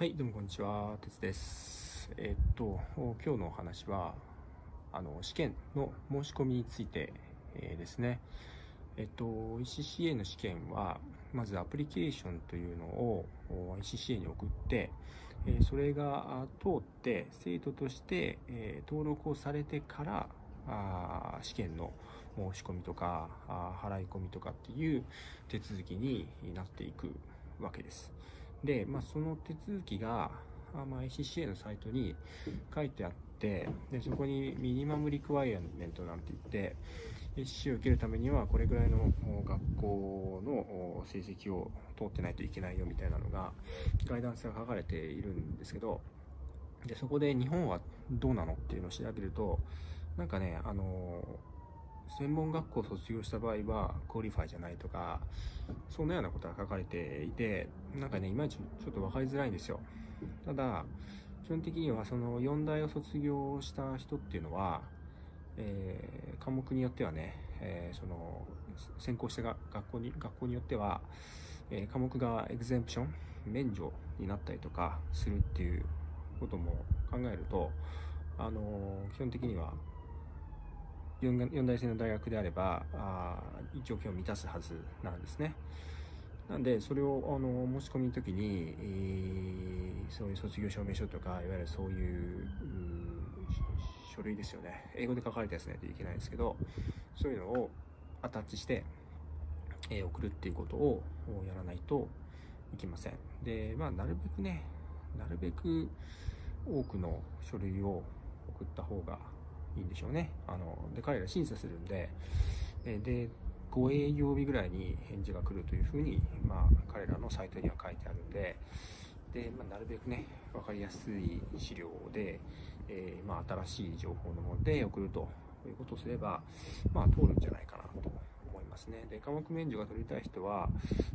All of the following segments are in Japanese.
はい、どうもこんにちは、てつです。えっと、今日のお話は、あの、試験の申し込みについて、えーですね。えっと、ECCA の試験は、まずアプリケーションというのをお ECCA に送って、えーそれが通って、生徒として、えー登録をされてから、あ試験の申し込みとか払い込みとかっていう手続きになっていくわけです。で、まあ、その手続きが、まあ、ICCA のサイトに書いてあって、でそこにミニマムリクワイアメントなんて言って、ICCA を受けるためにはこれぐらいの学校の成績を通ってないといけないよみたいなのが、ガイダンスが書かれているんですけど、でそこで日本はどうなのっていうのを調べると、なんかね、あの専門学校を卒業した場合は qualify じゃないとかそんなようなことが書かれていてなんかねいまいちちょっと分かりづらいんですよ。ただ基本的にはその4大を卒業した人っていうのは、えー科目によってはね、えーその専攻したが学校に学校によっては、えー科目が exemption 免除になったりとかするっていうことも考えるとあの基本的には四大生の大学であればあ条件を満たすはずなんですね。なんでそれをあの申し込みの時に、えーそういう卒業証明書とかいわゆるそういう、う書類ですよね英語で書かれたやつないといけないんですけどそういうのをアタッチして、えー送るっていうことをやらないといけませんでまあなるべくねなるべく多くの書類を送った方がいいんでしょうね。あので彼ら審査するんで、えで5営業日ぐらいに返事が来るというふうに、まあ、彼らのサイトには書いてあるんで、でまあ、なるべくね、分かりやすい資料で、えーまあ、新しい情報のもので送るということをすれば、まあ、通るんじゃないかなと思いますね。で、科目免除が取りたい人は、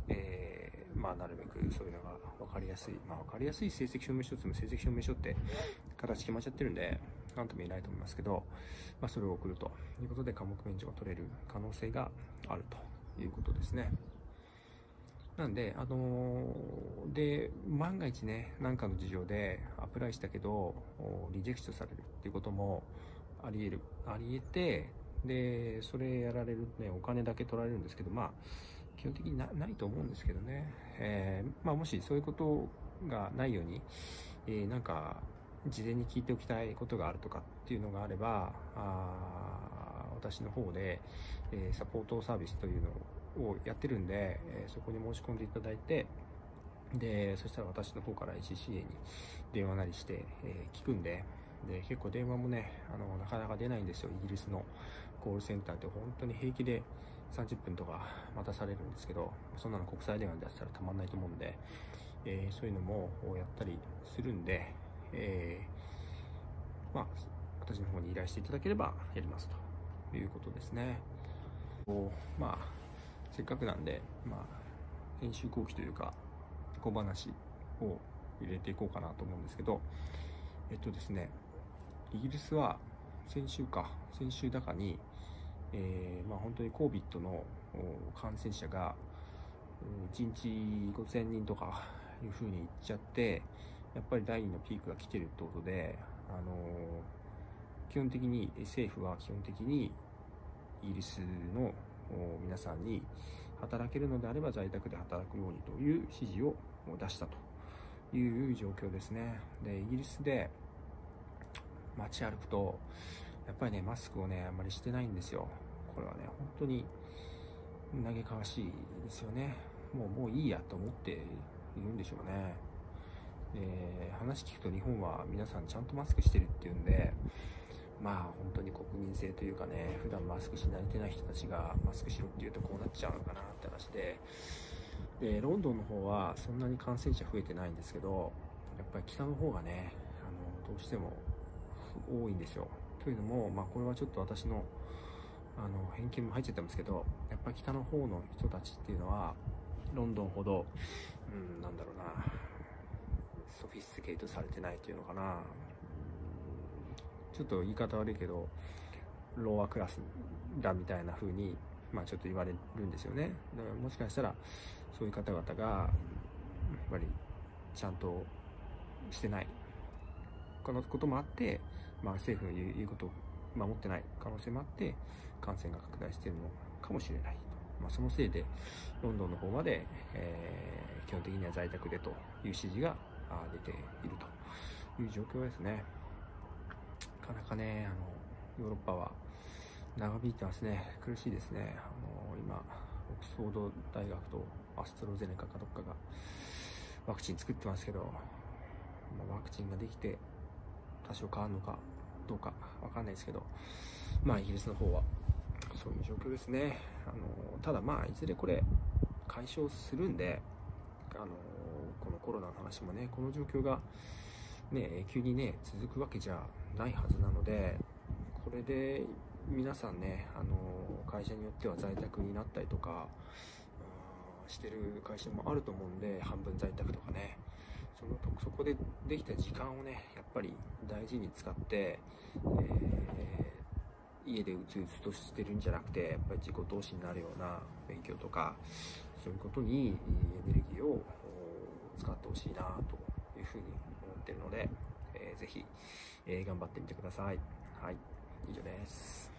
えーまあ、なるべくそういうのが分かりやすい、まあ、分かりやすい成績証明書っていうのも成績証明書って形決まっちゃってるんで、なんとも言えないと思いますけど、まあ、それを送るということで科目免除が取れる可能性があるということですね。なんで、あのーで、万が一ね、何かの事情でアプライしたけど、リジェクトされるっていうこともあり得る、あり得て、で、それやられるね、お金だけ取られるんですけど、まあ、基本的になないと思うんですけどね。えーまあ、もしそういうことがないように、えーなんか、事前に聞いておきたいことがあるとかっていうのがあれば、あ私の方で、えサポートサービスというのをやってるんで、えそこに申し込んでいただいて、で、そしたら私の方から ICCA に電話なりして、え聞くんで、で、結構電話もね、あの、なかなか出ないんですよ。イギリスのコールセンターって本当に平気で30分とか待たされるんですけど、そんなの国際電話でやったらたまんないと思うんで、えーそういうのもやったりするんで、えーまあ、私の方に依頼していただければやりますということですね。こうまあ、せっかくなんで、まあ、編集後期というか、小話を入れていこうかなと思うんですけど、えっとですね、イギリスは先週か、先週高に、えーまあ、本当に COVID の感染者が1日5000人とかいうふうに言っちゃって、やっぱり第2のピークが来てるってことで、あのー基本的に政府は基本的にイギリスの皆さんに働けるのであれば在宅で働くようにという指示を出したという状況ですね。で、イギリスで街歩くと、やっぱりね、マスクをね、あんまりしてないんですよ。これはね、本当に嘆かわしいですよね。もう、もういいやと思っているんでしょうね。で話聞くと日本は皆さんちゃんとマスクしてるっていうんで、まあ本当に国民性というかね、普段マスクし慣れてない人たちがマスクしろって言うとこうなっちゃうのかなって話で、で、ロンドンの方はそんなに感染者増えてないんですけど、やっぱり北の方がね、あの、どうしても多いんですよ。というのも、まあこれはちょっと私のあの偏見も入っちゃってますけど、やっぱり北の方の人たちっていうのは、ロンドンほど、うん、なんだろうな、ソフィスティケートされてないっていうのかな。ちょっと言い方悪いけど、 lower class だみたいな風に、まあちょっと言われるんですよね。もしかしたら、そういう方々が、やっぱり、ちゃんとしてないこのこともあって、まあ、政府の言うことを守ってない可能性もあって感染が拡大しているのかもしれない、まあ、そのせいでロンドンの方まで、えー、基本的には在宅でという指示が出ているという状況ですね。なかなかねあのヨーロッパは長引いてますね。苦しいですね。あの今オックスフォード大学とアストロゼネカかどっかがワクチン作ってますけど、ま、ワクチンができて多少変わるのかどうかわかんないですけど、まあイギリスの方はそういう状況ですね。あのただまあいずれこれ解消するんで、あのこのコロナの話もね、この状況がね、永久にね、続くわけじゃないはずなので、これで皆さんね、あの会社によっては在宅になったりとか、してる会社もあると思うんで、半分在宅とかね、そのそこでできた時間をねやっぱり大事に使って、えー、家でうつうつとしてるんじゃなくてやっぱり自己投資になるような勉強とかそういうことにエネルギーを使ってほしいなというふうに思ってるので、えー、ぜひ、えー、頑張ってみてください。はい、以上です。